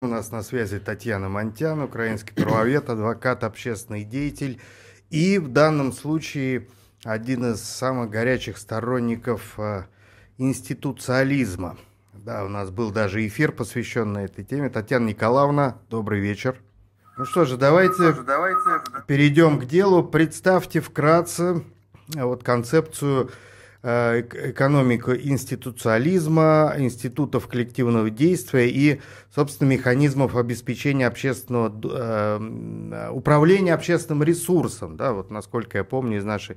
У нас на связи Татьяна Монтян, украинский правовед, адвокат, общественный деятель и в данном случае один из самых горячих сторонников э, институциализма. Да, у нас был даже эфир, посвященный этой теме. Татьяна Николаевна, добрый вечер. Ну что же, давайте, ну что же, давайте перейдем к делу. Представьте вкратце э, вот концепцию экономику институциализма, институтов коллективного действия и, собственно, механизмов обеспечения общественного э, управления общественным ресурсом. Да, вот насколько я помню из нашей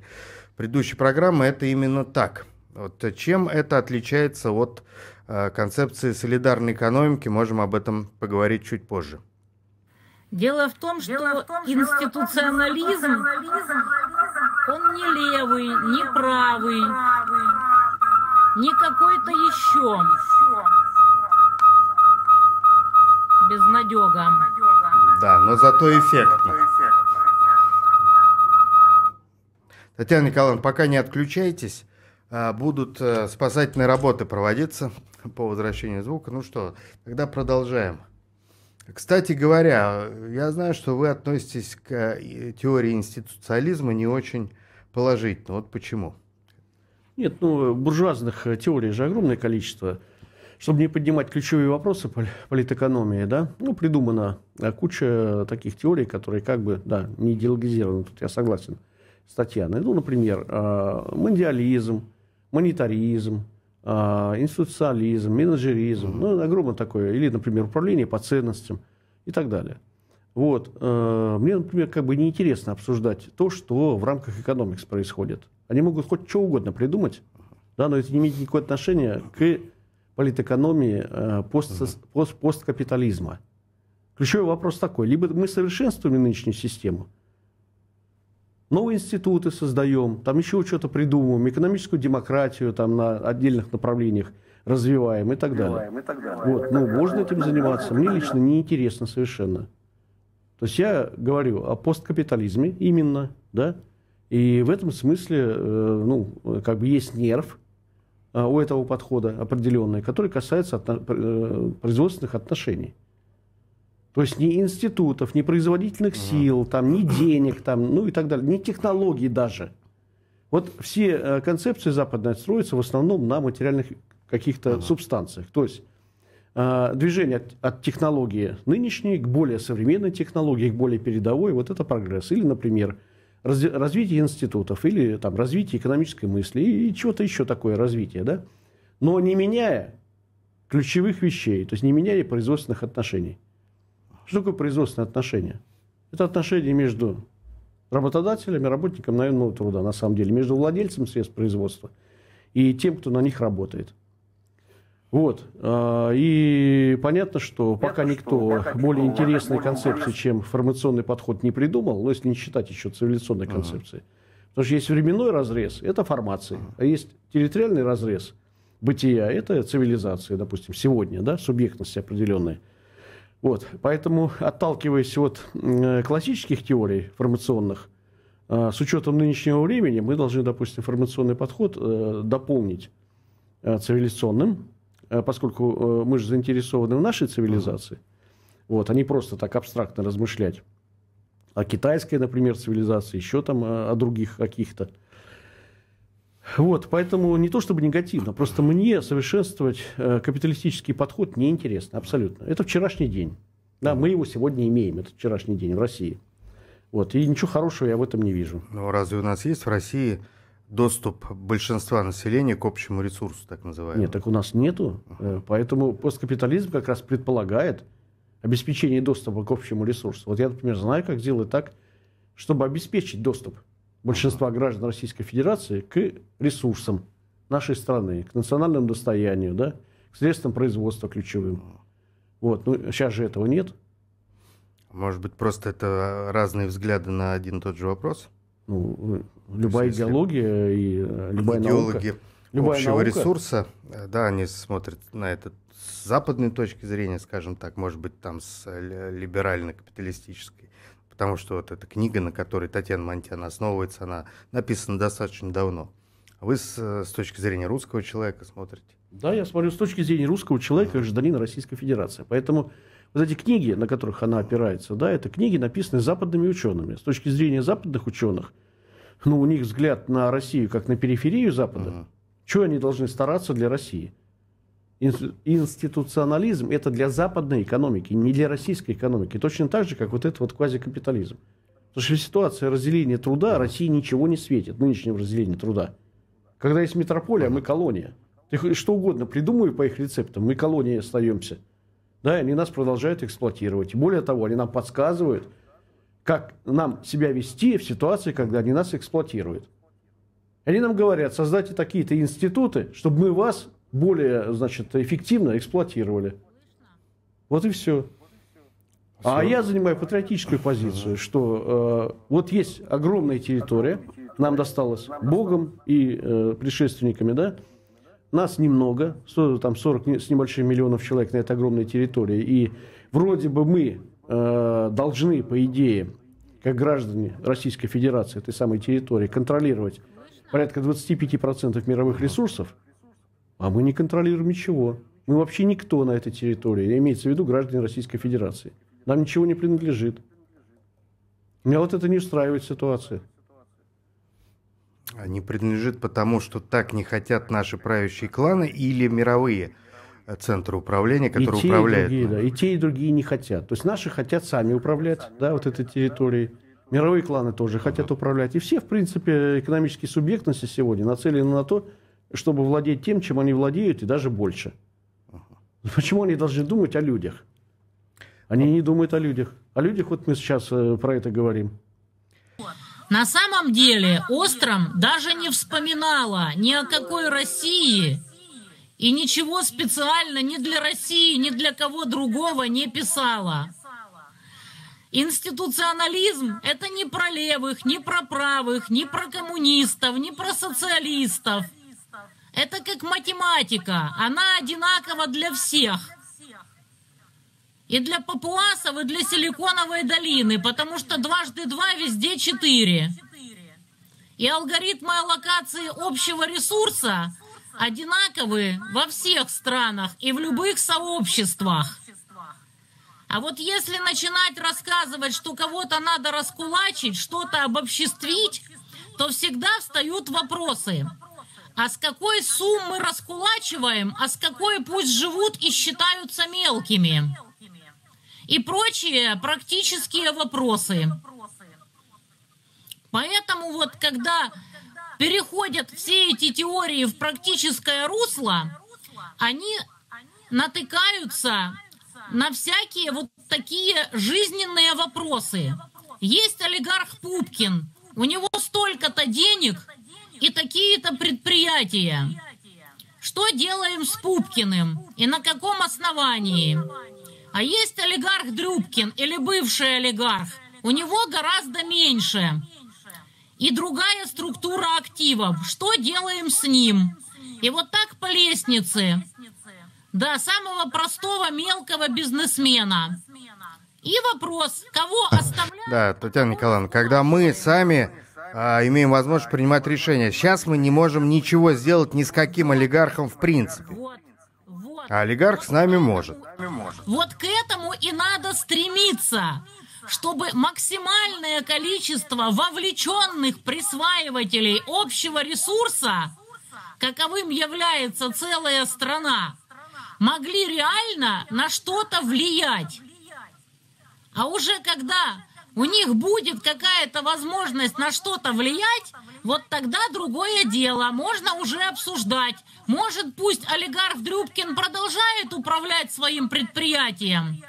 предыдущей программы, это именно так. Вот чем это отличается от э, концепции солидарной экономики, можем об этом поговорить чуть позже. Дело в том, что, Дело в том, что институционализм он не левый, не правый, не какой-то еще. Безнадега. Да, но зато эффектно. Татьяна Николаевна, пока не отключайтесь, а, будут э, спасательные работы проводиться по возвращению звука. Ну что, тогда продолжаем. Кстати говоря, я знаю, что вы относитесь к э, теории институциализма не очень положительно. Вот почему? Нет, ну, буржуазных э, теорий же огромное количество. Чтобы не поднимать ключевые вопросы политэкономии, да, ну, придумана э, куча таких теорий, которые как бы, да, не идеологизированы. Тут я согласен с Татьяной. Ну, например, мандиализм, монетаризм, институциализм, менеджеризм, ну, огромное такое, или, например, управление по ценностям и так далее. Вот. Э, мне, например, как бы неинтересно обсуждать то, что в рамках экономикс происходит. Они могут хоть что угодно придумать, да, но это не имеет никакого отношения к политэкономии э, пост, пост, посткапитализма. Ключевой вопрос такой. Либо мы совершенствуем нынешнюю систему – новые институты создаем, там еще что-то придумываем, экономическую демократию там на отдельных направлениях развиваем и так далее. И так далее. Вот, ну, можно этим заниматься. Мне лично неинтересно совершенно. То есть я говорю о посткапитализме именно, да, и в этом смысле, э, ну, как бы есть нерв э, у этого подхода определенный, который касается э, производственных отношений. То есть ни институтов, ни производительных сил, там, ни денег, там, ну и так далее, ни технологий даже. Вот все концепции западные строятся в основном на материальных каких-то uh субстанциях. То есть движение от, от технологии нынешней к более современной технологии, к более передовой, вот это прогресс. Или, например, раз, развитие институтов, или там, развитие экономической мысли, и, и чего-то еще такое развитие. Да? Но не меняя ключевых вещей, то есть не меняя производственных отношений. Что такое производственные отношения? Это отношения между работодателем и работником наемного труда, на самом деле, между владельцем средств производства и тем, кто на них работает. Вот. А, и понятно, что пока никто более интересной концепции, чем формационный подход, не придумал, но если не считать еще цивилизационной концепции. Потому что есть временной разрез, это формации, а есть территориальный разрез бытия, это цивилизация, допустим, сегодня, да, субъектность определенная – вот, поэтому, отталкиваясь от классических теорий формационных, э, с учетом нынешнего времени, мы должны, допустим, формационный подход э, дополнить э, цивилизационным, поскольку мы же заинтересованы в нашей цивилизации, вот, а не просто так абстрактно размышлять о китайской, например, цивилизации, еще там о других каких-то. Вот, поэтому не то чтобы негативно, просто мне совершенствовать э, капиталистический подход неинтересно, абсолютно. Это вчерашний день. Да, мы его сегодня имеем, этот вчерашний день в России. Вот, и ничего хорошего я в этом не вижу. Но разве у нас есть в России доступ большинства населения к общему ресурсу, так называемому? Нет, так у нас нету. Uh-huh. Поэтому посткапитализм как раз предполагает обеспечение доступа к общему ресурсу. Вот я, например, знаю, как сделать так, чтобы обеспечить доступ большинства граждан Российской Федерации к ресурсам нашей страны, к национальному достоянию, да, к средствам производства ключевым. Вот. Ну, сейчас же этого нет. Может быть, просто это разные взгляды на один и тот же вопрос? Ну, любая смысле, идеология и э, любая идеологи наука. Любая общего наука, ресурса, э, да, они смотрят на это с западной точки зрения, скажем так, может быть, там с либерально-капиталистической потому что вот эта книга, на которой Татьяна Монтян основывается, она написана достаточно давно. Вы с, с точки зрения русского человека смотрите? Да, я смотрю с точки зрения русского человека, гражданина Российской Федерации. Поэтому вот эти книги, на которых она опирается, да, это книги, написанные западными учеными. С точки зрения западных ученых, ну, у них взгляд на Россию как на периферию Запада. Uh-huh. Чего они должны стараться для России? Институционализм – это для западной экономики, не для российской экономики. Точно так же, как вот это вот квазикапитализм. Потому что ситуация разделения труда России ничего не светит, нынешнего разделения труда. Когда есть метрополия, мы колония. Ты что угодно придумай по их рецептам, мы колонией остаемся. Да, и они нас продолжают эксплуатировать. Более того, они нам подсказывают, как нам себя вести в ситуации, когда они нас эксплуатируют. Они нам говорят, создайте такие-то институты, чтобы мы вас более, значит, эффективно эксплуатировали. Вот и все. А я занимаю патриотическую позицию, что э, вот есть огромная территория, нам досталась Богом и э, предшественниками, да, нас немного, там 40 с небольшим миллионов человек на этой огромной территории, и вроде бы мы э, должны, по идее, как граждане Российской Федерации, этой самой территории, контролировать порядка 25% мировых ресурсов, а мы не контролируем ничего. Мы вообще никто на этой территории, имеется в виду граждане Российской Федерации. Нам ничего не принадлежит. Меня вот это не устраивает ситуация. Не принадлежит потому, что так не хотят наши правящие кланы или мировые центры управления, которые и те, управляют. И, другие, да, и те, и другие не хотят. То есть наши хотят сами управлять, да, вот этой территорией. Мировые кланы тоже хотят управлять. И все, в принципе, экономические субъектности сегодня нацелены на то, чтобы владеть тем, чем они владеют, и даже больше. Почему они должны думать о людях? Они не думают о людях. О людях вот мы сейчас э, про это говорим. На самом деле Остром даже не вспоминала ни о какой России и ничего специально ни для России, ни для кого другого не писала. Институционализм – это не про левых, не про правых, не про коммунистов, не про социалистов. Это как математика, она одинакова для всех – и для папуасов, и для силиконовой долины, потому что дважды два везде четыре. И алгоритмы аллокации общего ресурса одинаковые во всех странах и в любых сообществах. А вот если начинать рассказывать, что кого-то надо раскулачить, что-то обобществить, то всегда встают вопросы. А с какой суммы раскулачиваем, а с какой пусть живут и считаются мелкими? И прочие практические вопросы. Поэтому вот когда переходят все эти теории в практическое русло, они натыкаются на всякие вот такие жизненные вопросы. Есть олигарх Пупкин, у него столько-то денег и такие-то предприятия. Что делаем с Пупкиным и на каком основании? А есть олигарх Дрюбкин или бывший олигарх. У него гораздо меньше. И другая структура активов. Что делаем с ним? И вот так по лестнице. До самого простого мелкого бизнесмена. И вопрос, кого оставлять? Да, Татьяна Николаевна, когда мы сами а, имеем возможность принимать решения. Сейчас мы не можем ничего сделать ни с каким олигархом в принципе. Вот, а олигарх с нами может. Вот к этому и надо стремиться, чтобы максимальное количество вовлеченных присваивателей общего ресурса, каковым является целая страна, могли реально на что-то влиять. А уже когда у них будет какая-то возможность на что-то влиять, вот тогда другое дело, можно уже обсуждать. Может, пусть олигарх Дрюбкин продолжает управлять своим предприятием.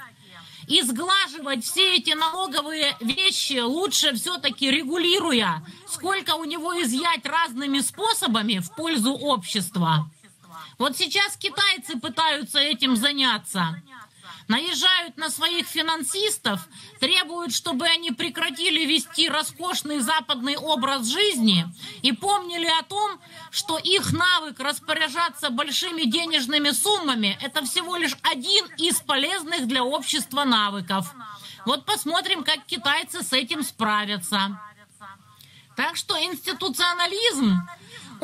И сглаживать все эти налоговые вещи лучше все-таки регулируя, сколько у него изъять разными способами в пользу общества. Вот сейчас китайцы пытаются этим заняться наезжают на своих финансистов, требуют, чтобы они прекратили вести роскошный западный образ жизни и помнили о том, что их навык распоряжаться большими денежными суммами – это всего лишь один из полезных для общества навыков. Вот посмотрим, как китайцы с этим справятся. Так что институционализм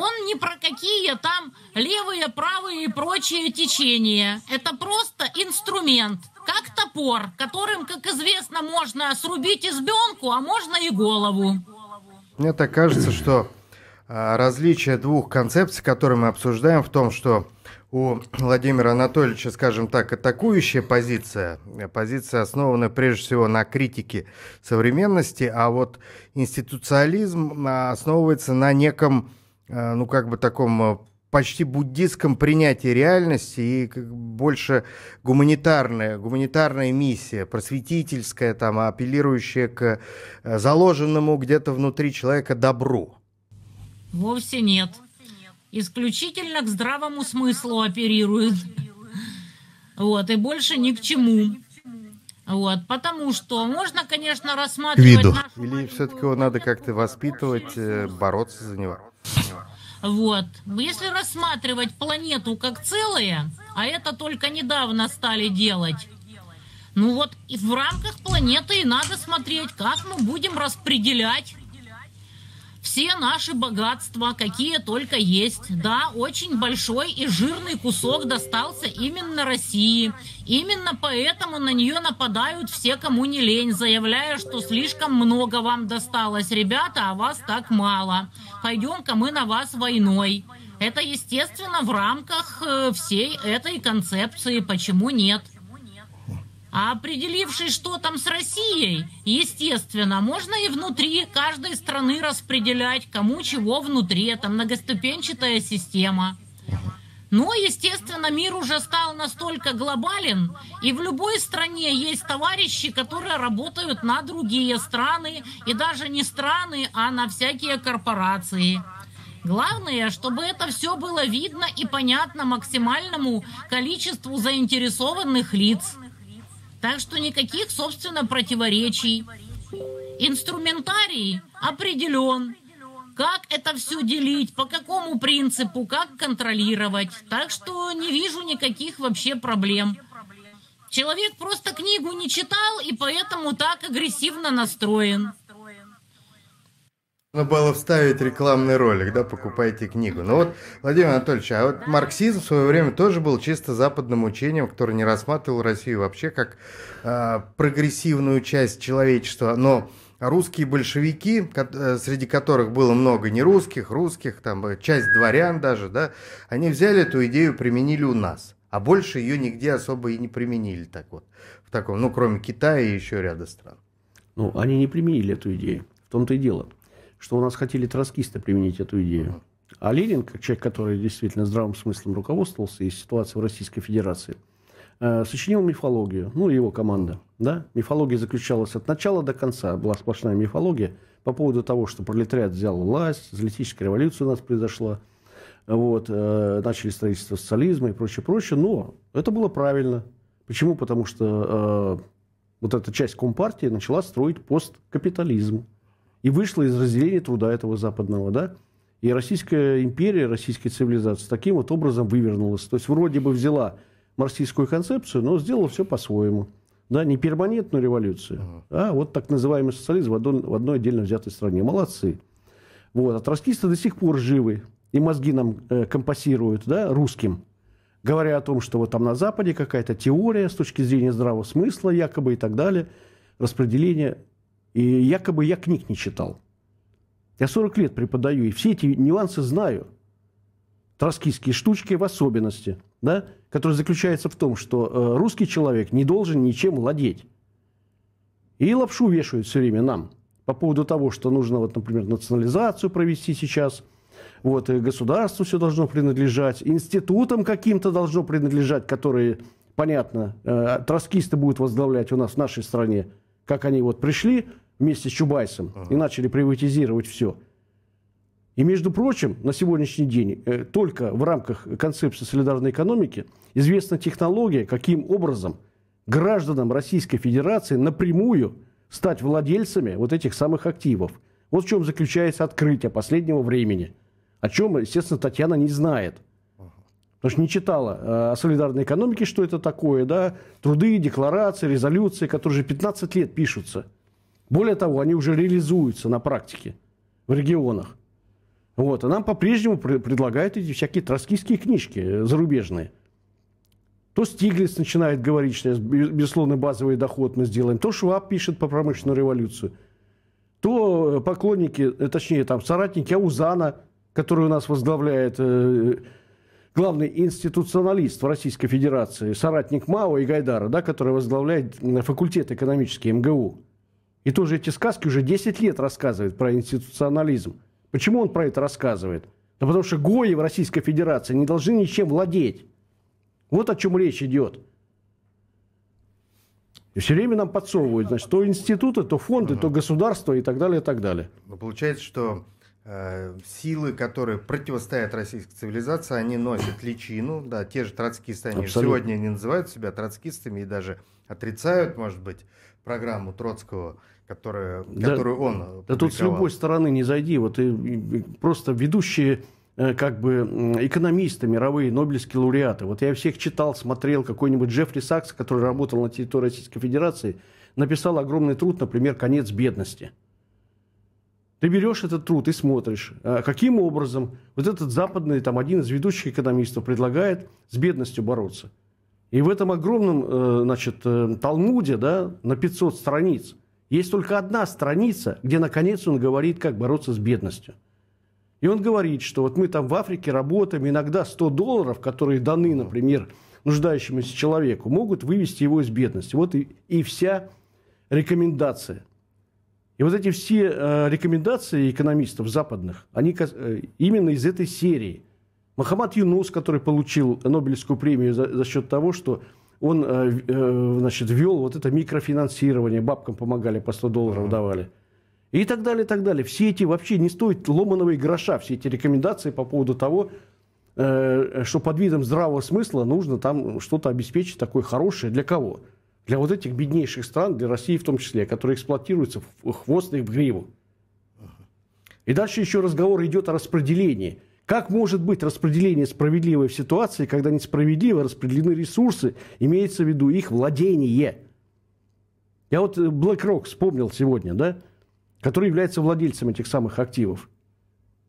он ни про какие там левые, правые и прочие течения. Это просто инструмент. как топор, которым, как известно, можно срубить избенку, а можно и голову. Мне так кажется, что а, различие двух концепций, которые мы обсуждаем, в том, что у Владимира Анатольевича, скажем так, атакующая позиция, позиция, основанная прежде всего на критике современности, а вот институциализм а, основывается на неком, ну как бы таком а, почти буддистском принятии реальности и больше гуманитарная, гуманитарная миссия, просветительская, там, апеллирующая к заложенному где-то внутри человека добру. Вовсе нет исключительно к здравому смыслу оперирует. Вот, и больше ни к чему. Вот, потому что можно, конечно, рассматривать... Виду. Нашу... Или все-таки его надо как-то воспитывать, э, бороться за него. Вот. Если рассматривать планету как целое, а это только недавно стали делать, ну вот и в рамках планеты и надо смотреть, как мы будем распределять все наши богатства, какие только есть. Да, очень большой и жирный кусок достался именно России. Именно поэтому на нее нападают все, кому не лень, заявляя, что слишком много вам досталось, ребята, а вас так мало. Пойдем-ка мы на вас войной. Это, естественно, в рамках э, всей этой концепции. Почему нет? А определившись, что там с Россией, естественно, можно и внутри каждой страны распределять, кому чего внутри. Это многоступенчатая система. Но, естественно, мир уже стал настолько глобален, и в любой стране есть товарищи, которые работают на другие страны, и даже не страны, а на всякие корпорации. Главное, чтобы это все было видно и понятно максимальному количеству заинтересованных лиц. Так что никаких, собственно, противоречий. Инструментарий определен. Как это все делить, по какому принципу, как контролировать. Так что не вижу никаких вообще проблем. Человек просто книгу не читал и поэтому так агрессивно настроен. Нужно было вставить рекламный ролик, да, покупайте книгу. Ну вот, Владимир Анатольевич, а вот марксизм в свое время тоже был чисто западным учением, который не рассматривал Россию вообще как э, прогрессивную часть человечества, но русские большевики, э, среди которых было много нерусских, русских, там э, часть дворян даже, да, они взяли эту идею, применили у нас, а больше ее нигде особо и не применили так вот, в таком, ну, кроме Китая и еще ряда стран. Ну, они не применили эту идею, в том-то и дело что у нас хотели троцкисты применить эту идею. А Ленин, как человек, который действительно здравым смыслом руководствовался из ситуации в Российской Федерации, э, сочинил мифологию, ну, его команда. Да? Мифология заключалась от начала до конца, была сплошная мифология по поводу того, что пролетариат взял власть, залетическая революция у нас произошла, вот, э, начали строительство социализма и прочее, прочее. Но это было правильно. Почему? Потому что э, вот эта часть Компартии начала строить посткапитализм и вышла из разделения труда этого западного, да, и Российская империя, российская цивилизация таким вот образом вывернулась. То есть вроде бы взяла марксистскую концепцию, но сделала все по-своему. Да, не перманентную революцию, а вот так называемый социализм в одной, в одной отдельно взятой стране. Молодцы. Вот. А троцкисты до сих пор живы. И мозги нам э, компасируют, да, русским, говоря о том, что вот там на Западе какая-то теория с точки зрения здравого смысла якобы и так далее, распределение и якобы я книг не читал. Я 40 лет преподаю, и все эти нюансы знаю. Троцкистские штучки в особенности, да, которые заключаются в том, что э, русский человек не должен ничем владеть. И лапшу вешают все время нам по поводу того, что нужно, вот, например, национализацию провести сейчас, вот, и государству все должно принадлежать, институтам каким-то должно принадлежать, которые, понятно, э, троцкисты будут возглавлять у нас в нашей стране, как они вот пришли, вместе с Чубайсом ага. и начали приватизировать все. И, между прочим, на сегодняшний день э, только в рамках концепции солидарной экономики известна технология, каким образом гражданам Российской Федерации напрямую стать владельцами вот этих самых активов. Вот в чем заключается открытие последнего времени, о чем, естественно, Татьяна не знает. Потому что не читала э, о солидарной экономике, что это такое, да, труды, декларации, резолюции, которые уже 15 лет пишутся – более того, они уже реализуются на практике в регионах. Вот. А нам по-прежнему предлагают эти всякие троцкистские книжки зарубежные. То Стиглиц начинает говорить, что безусловно базовый доход мы сделаем. То Шваб пишет по промышленную революцию. То э, поклонники, э, точнее там соратники Аузана, который у нас возглавляет э, главный институционалист в Российской Федерации, соратник Мао и Гайдара, да, который возглавляет факультет экономический МГУ. И тоже эти сказки уже 10 лет рассказывает про институционализм. Почему он про это рассказывает? Да потому что Гои в Российской Федерации не должны ничем владеть. Вот о чем речь идет. И все время нам подсовывают, значит, то институты, то фонды, то государство и так далее, и так далее. Но получается, что силы, которые противостоят российской цивилизации, они носят личину, да, те же троцкисты, они сегодня не называют себя троцкистами и даже отрицают, может быть, программу Троцкого, которая, да, которую он Да тут с любой стороны не зайди, вот и, и просто ведущие Э, как бы экономисты, мировые, нобелевские лауреаты. Вот я всех читал, смотрел, какой-нибудь Джеффри Сакс, который работал на территории Российской Федерации, написал огромный труд, например, «Конец бедности». Ты берешь этот труд и смотришь, а каким образом вот этот западный, там, один из ведущих экономистов предлагает с бедностью бороться. И в этом огромном, э, значит, э, Талмуде, да, на 500 страниц, есть только одна страница, где, наконец, он говорит, как бороться с бедностью – и он говорит, что вот мы там в Африке работаем, иногда 100 долларов, которые даны, например, нуждающемуся человеку, могут вывести его из бедности. Вот и, и вся рекомендация. И вот эти все э, рекомендации экономистов западных, они э, именно из этой серии. Махамад Юнус, который получил Нобелевскую премию за, за счет того, что он э, значит, ввел вот это микрофинансирование, бабкам помогали, по 100 долларов давали – и так далее, и так далее. Все эти вообще не стоят ломаного и гроша, все эти рекомендации по поводу того, что под видом здравого смысла нужно там что-то обеспечить такое хорошее. Для кого? Для вот этих беднейших стран, для России в том числе, которые эксплуатируются в хвост и в гриву. И дальше еще разговор идет о распределении. Как может быть распределение справедливое в ситуации, когда несправедливо распределены ресурсы, имеется в виду их владение? Я вот э, BlackRock вспомнил сегодня, да? который является владельцем этих самых активов.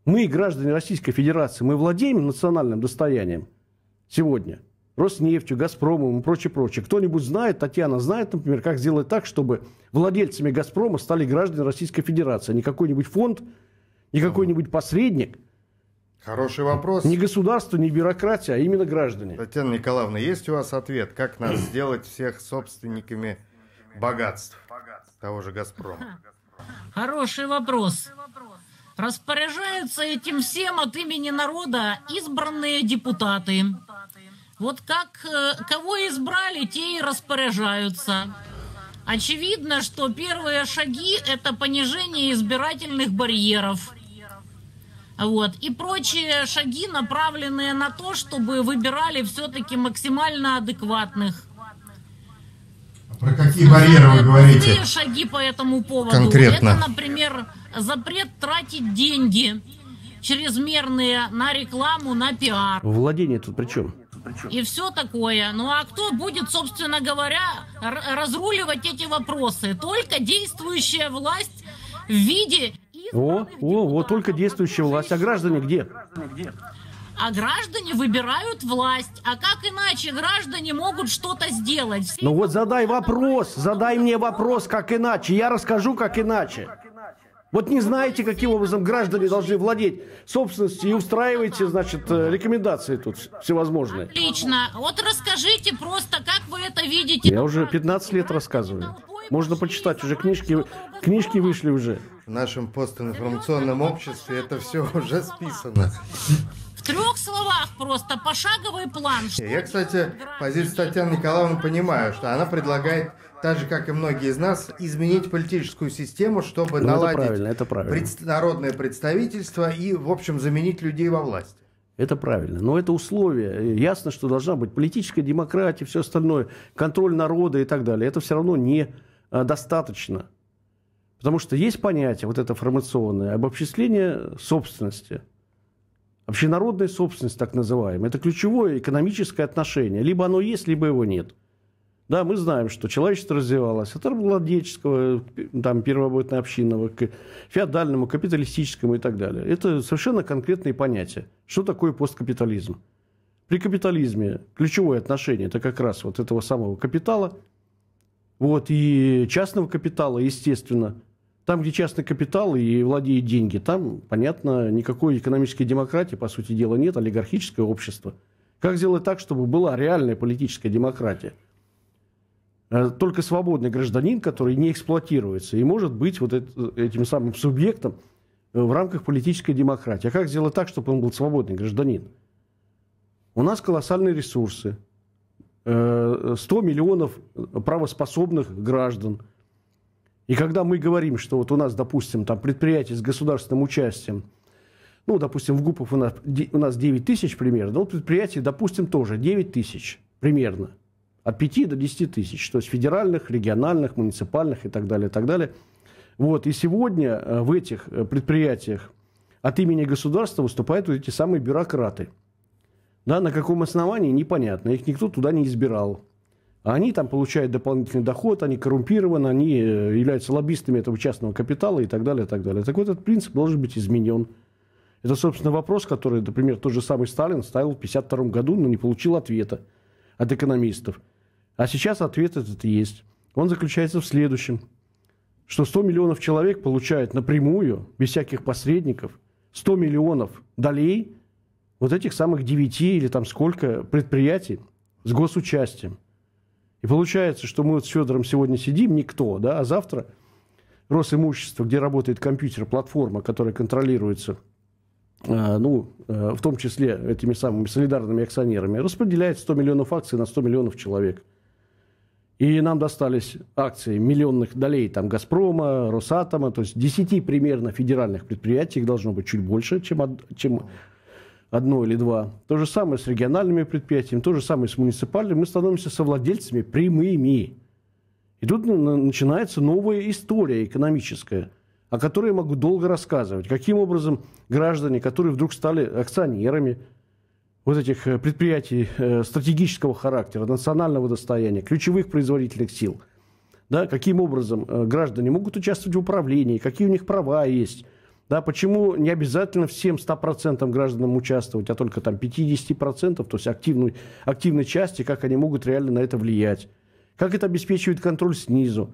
Мы, граждане Российской Федерации, мы владеем национальным достоянием сегодня. Роснефтью, Газпромом и прочее, прочее. Кто-нибудь знает, Татьяна знает, например, как сделать так, чтобы владельцами Газпрома стали граждане Российской Федерации, а не какой-нибудь фонд, не какой-нибудь посредник. Хороший вопрос. Не государство, не бюрократия, а именно граждане. Татьяна Николаевна, есть у вас ответ, как нас сделать всех собственниками богатств того же Газпрома? Хороший вопрос. Распоряжаются этим всем от имени народа избранные депутаты. Вот как э, кого избрали, те и распоряжаются. Очевидно, что первые шаги – это понижение избирательных барьеров. Вот. И прочие шаги, направленные на то, чтобы выбирали все-таки максимально адекватных. Про какие барьеры вы говорите? шаги по этому поводу. Конкретно. Это, например, запрет тратить деньги чрезмерные на рекламу, на пиар. Владение тут при чем? И все такое. Ну а кто будет, собственно говоря, разруливать эти вопросы? Только действующая власть в виде... О, о, вот только действующая власть. А граждане где? а граждане выбирают власть. А как иначе граждане могут что-то сделать? Все... Ну вот задай вопрос, задай мне вопрос, как иначе. Я расскажу, как иначе. Вот не знаете, каким образом граждане должны владеть собственностью и устраиваете, значит, э, рекомендации тут всевозможные. Отлично. Вот расскажите просто, как вы это видите. Я уже 15 лет рассказываю. Можно почитать, уже книжки, книжки вышли уже. В нашем постинформационном обществе это все уже списано. В трех словах просто пошаговый план. Я, кстати, позицию Татьяны Николаевны понимаю, что она предлагает, так же, как и многие из нас, изменить политическую систему, чтобы ну, наладить это правильно, это правильно. Пред... народное представительство и, в общем, заменить людей во власти. Это правильно. Но это условие. Ясно, что должна быть политическая демократия, все остальное, контроль народа и так далее. Это все равно не а, достаточно. Потому что есть понятие, вот это формационное, обобществление собственности – Общенародная собственность, так называемая, это ключевое экономическое отношение. Либо оно есть, либо его нет. Да, мы знаем, что человечество развивалось от рабовладельческого, там, первобытно-общинного, к феодальному, капиталистическому и так далее. Это совершенно конкретные понятия. Что такое посткапитализм? При капитализме ключевое отношение это как раз вот этого самого капитала, вот, и частного капитала, естественно. Там, где частный капитал и владеет деньги, там, понятно, никакой экономической демократии, по сути дела, нет, олигархическое общество. Как сделать так, чтобы была реальная политическая демократия? Э, только свободный гражданин, который не эксплуатируется и может быть вот этим самым субъектом в рамках политической демократии. А как сделать так, чтобы он был свободный гражданин? У нас колоссальные ресурсы. 100 э, миллионов правоспособных граждан. И когда мы говорим, что вот у нас, допустим, там предприятие с государственным участием, ну, допустим, в ГУПах у нас, у нас 9 тысяч примерно, вот предприятие, допустим, тоже 9 тысяч примерно. От 5 до 10 тысяч, то есть федеральных, региональных, муниципальных и так далее, и так далее. Вот, и сегодня э, в этих э, предприятиях от имени государства выступают вот эти самые бюрократы – да, на каком основании, непонятно. Их никто туда не избирал. Они там получают дополнительный доход, они коррумпированы, они э, являются лоббистами этого частного капитала и так далее, и так далее. Так вот, этот принцип должен быть изменен. Это, собственно, вопрос, который, например, тот же самый Сталин ставил в 1952 году, но не получил ответа от экономистов. А сейчас ответ этот есть. Он заключается в следующем, что 100 миллионов человек получают напрямую, без всяких посредников, 100 миллионов долей – вот этих самых девяти или там сколько предприятий с госучастием. И получается, что мы вот с Федором сегодня сидим, никто, да, а завтра Росимущество, где работает компьютер, платформа, которая контролируется, э, ну, э, в том числе этими самыми солидарными акционерами, распределяет 100 миллионов акций на 100 миллионов человек. И нам достались акции миллионных долей там, «Газпрома», «Росатома», то есть 10 примерно федеральных предприятий, их должно быть чуть больше, чем, чем одно или два. То же самое с региональными предприятиями, то же самое с муниципальными. Мы становимся совладельцами прямыми. И тут начинается новая история экономическая, о которой я могу долго рассказывать. Каким образом граждане, которые вдруг стали акционерами вот этих э, предприятий э, стратегического характера, национального достояния, ключевых производительных сил, да, каким образом э, граждане могут участвовать в управлении, какие у них права есть – да, почему не обязательно всем 100% гражданам участвовать, а только там 50%, то есть активной, активной части, как они могут реально на это влиять? Как это обеспечивает контроль снизу?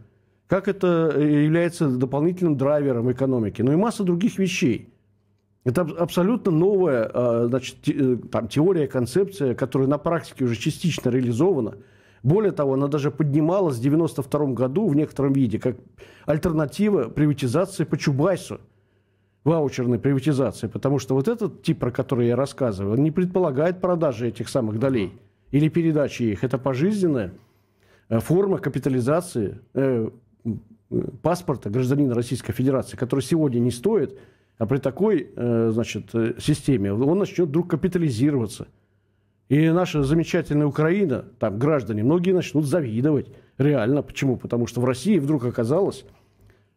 Как это э, является дополнительным драйвером экономики? Ну и масса других вещей. Это абсолютно новая а, значит, э, там, теория, концепция, которая на практике уже частично реализована. Более того, она даже поднималась в 1992 году в некотором виде как альтернатива приватизации по Чубайсу ваучерной приватизации, потому что вот этот тип, про который я рассказываю, он не предполагает продажи этих самых долей или передачи их. Это пожизненная э, форма капитализации э, паспорта гражданина Российской Федерации, который сегодня не стоит, а при такой э, значит, э, системе он начнет вдруг капитализироваться. И наша замечательная Украина, там граждане, многие начнут завидовать. Реально. Почему? Потому что в России вдруг оказалось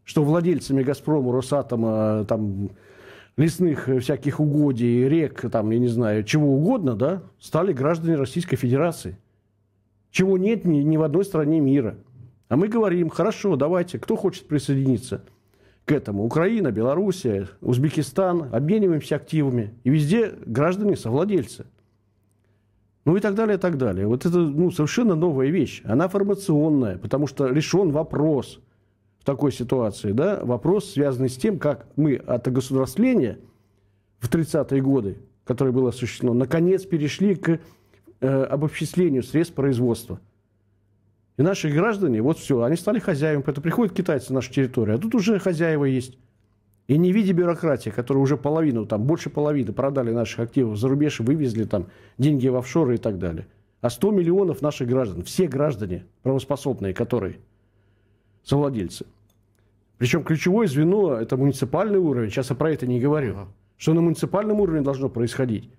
что владельцами «Газпрома», «Росатома», там, лесных всяких угодий, рек, там, я не знаю, чего угодно, да, стали граждане Российской Федерации. Чего нет ни, ни в одной стране мира. А мы говорим, хорошо, давайте, кто хочет присоединиться к этому? Украина, Белоруссия, Узбекистан, обмениваемся активами. И везде граждане совладельцы. Ну и так далее, и так далее. Вот это ну, совершенно новая вещь. Она формационная, потому что решен вопрос – в такой ситуации, да, вопрос, связанный с тем, как мы от государствления в 30-е годы, которое было осуществлено, наконец перешли к э, обобществлению средств производства. И наши граждане, вот все, они стали хозяевами, поэтому приходят китайцы на нашу территорию, а тут уже хозяева есть. И не в виде бюрократии, которая уже половину, там больше половины продали наших активов за рубеж, вывезли там деньги в офшоры и так далее. А 100 миллионов наших граждан, все граждане правоспособные, которые – совладельцы. Причем ключевое звено – это муниципальный уровень. Сейчас я про это не говорю. Что на муниципальном уровне должно происходить.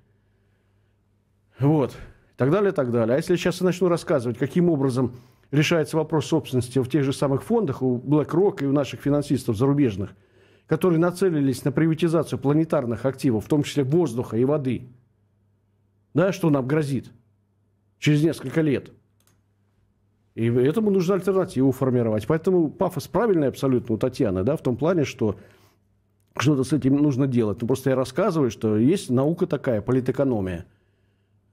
Вот. И так далее, и так далее. А если я сейчас я начну рассказывать, каким образом решается вопрос собственности в тех же самых фондах, у BlackRock и у наших финансистов зарубежных, которые нацелились на приватизацию планетарных активов, в том числе воздуха и воды, да, что нам грозит через несколько лет – и этому нужно альтернативу формировать. Поэтому пафос правильный абсолютно у Татьяны, да, в том плане, что что-то с этим нужно делать. Ну, просто я рассказываю, что есть наука такая, политэкономия.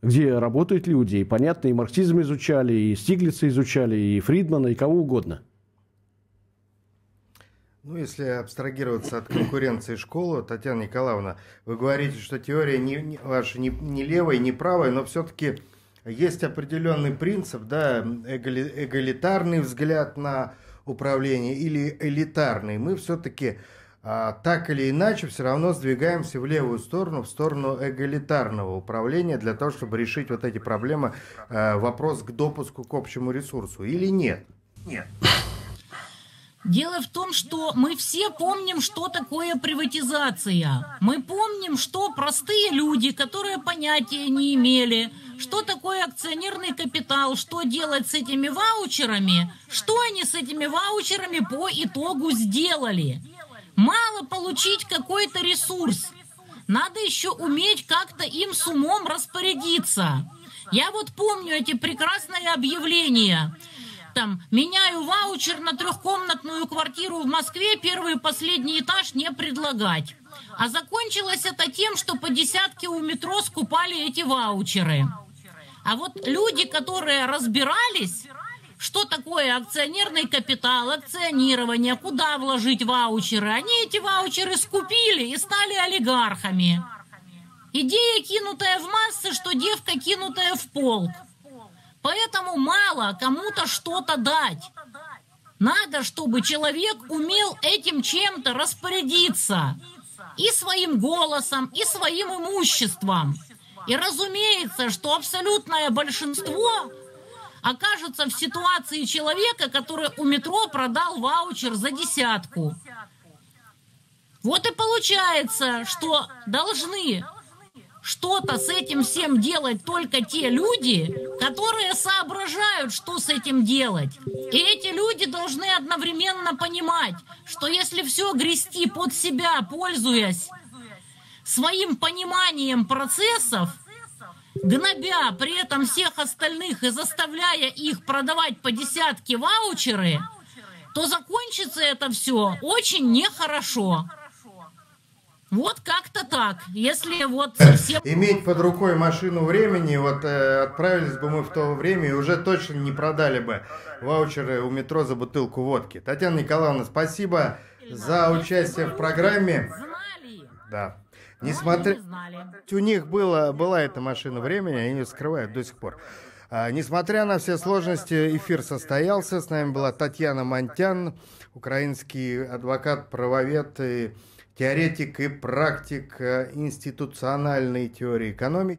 где работают люди, и, понятно, и марксизм изучали, и Стиглица изучали, и Фридмана, и кого угодно. Ну, если абстрагироваться от конкуренции школы, Татьяна Николаевна, вы говорите, что теория не, не, ваша не, не левая, не правая, но все-таки есть определенный принцип, да, эгалитарный взгляд на управление или элитарный. Мы все-таки а, так или иначе все равно сдвигаемся в левую сторону, в сторону эгалитарного управления для того, чтобы решить вот эти проблемы, а, вопрос к допуску к общему ресурсу или нет? Нет. Дело в том, что мы все помним, что такое приватизация. Мы помним, что простые люди, которые понятия не имели, что такое акционерный капитал, что делать с этими ваучерами, что они с этими ваучерами по итогу сделали. Мало получить какой-то ресурс. Надо еще уметь как-то им с умом распорядиться. Я вот помню эти прекрасные объявления. Там, меняю ваучер на трехкомнатную квартиру в Москве, первый и последний этаж не предлагать. А закончилось это тем, что по десятке у метро скупали эти ваучеры. А вот люди, которые разбирались, что такое акционерный капитал, акционирование, куда вложить ваучеры. Они эти ваучеры скупили и стали олигархами. Идея, кинутая в массы, что девка, кинутая в полк. Поэтому мало кому-то что-то дать. Надо, чтобы человек умел этим чем-то распорядиться. И своим голосом, и своим имуществом. И разумеется, что абсолютное большинство окажется в ситуации человека, который у метро продал ваучер за десятку. Вот и получается, что должны что-то с этим всем делать только те люди, которые соображают, что с этим делать. И эти люди должны одновременно понимать, что если все грести под себя, пользуясь своим пониманием процессов, гнобя при этом всех остальных и заставляя их продавать по десятке ваучеры, то закончится это все очень нехорошо. Вот как-то так. Если вот совсем... Иметь под рукой машину времени, вот э, отправились бы мы в то время и уже точно не продали бы ваучеры у метро за бутылку водки. Татьяна Николаевна, спасибо за участие в программе. Знали. Да. Несмотря... Несмотря... У них было, была эта машина времени, они ее скрывают до сих пор. А, несмотря на все сложности, эфир состоялся. С нами была Татьяна Монтян, украинский адвокат, правовед и теоретик и практик э, институциональной теории экономики.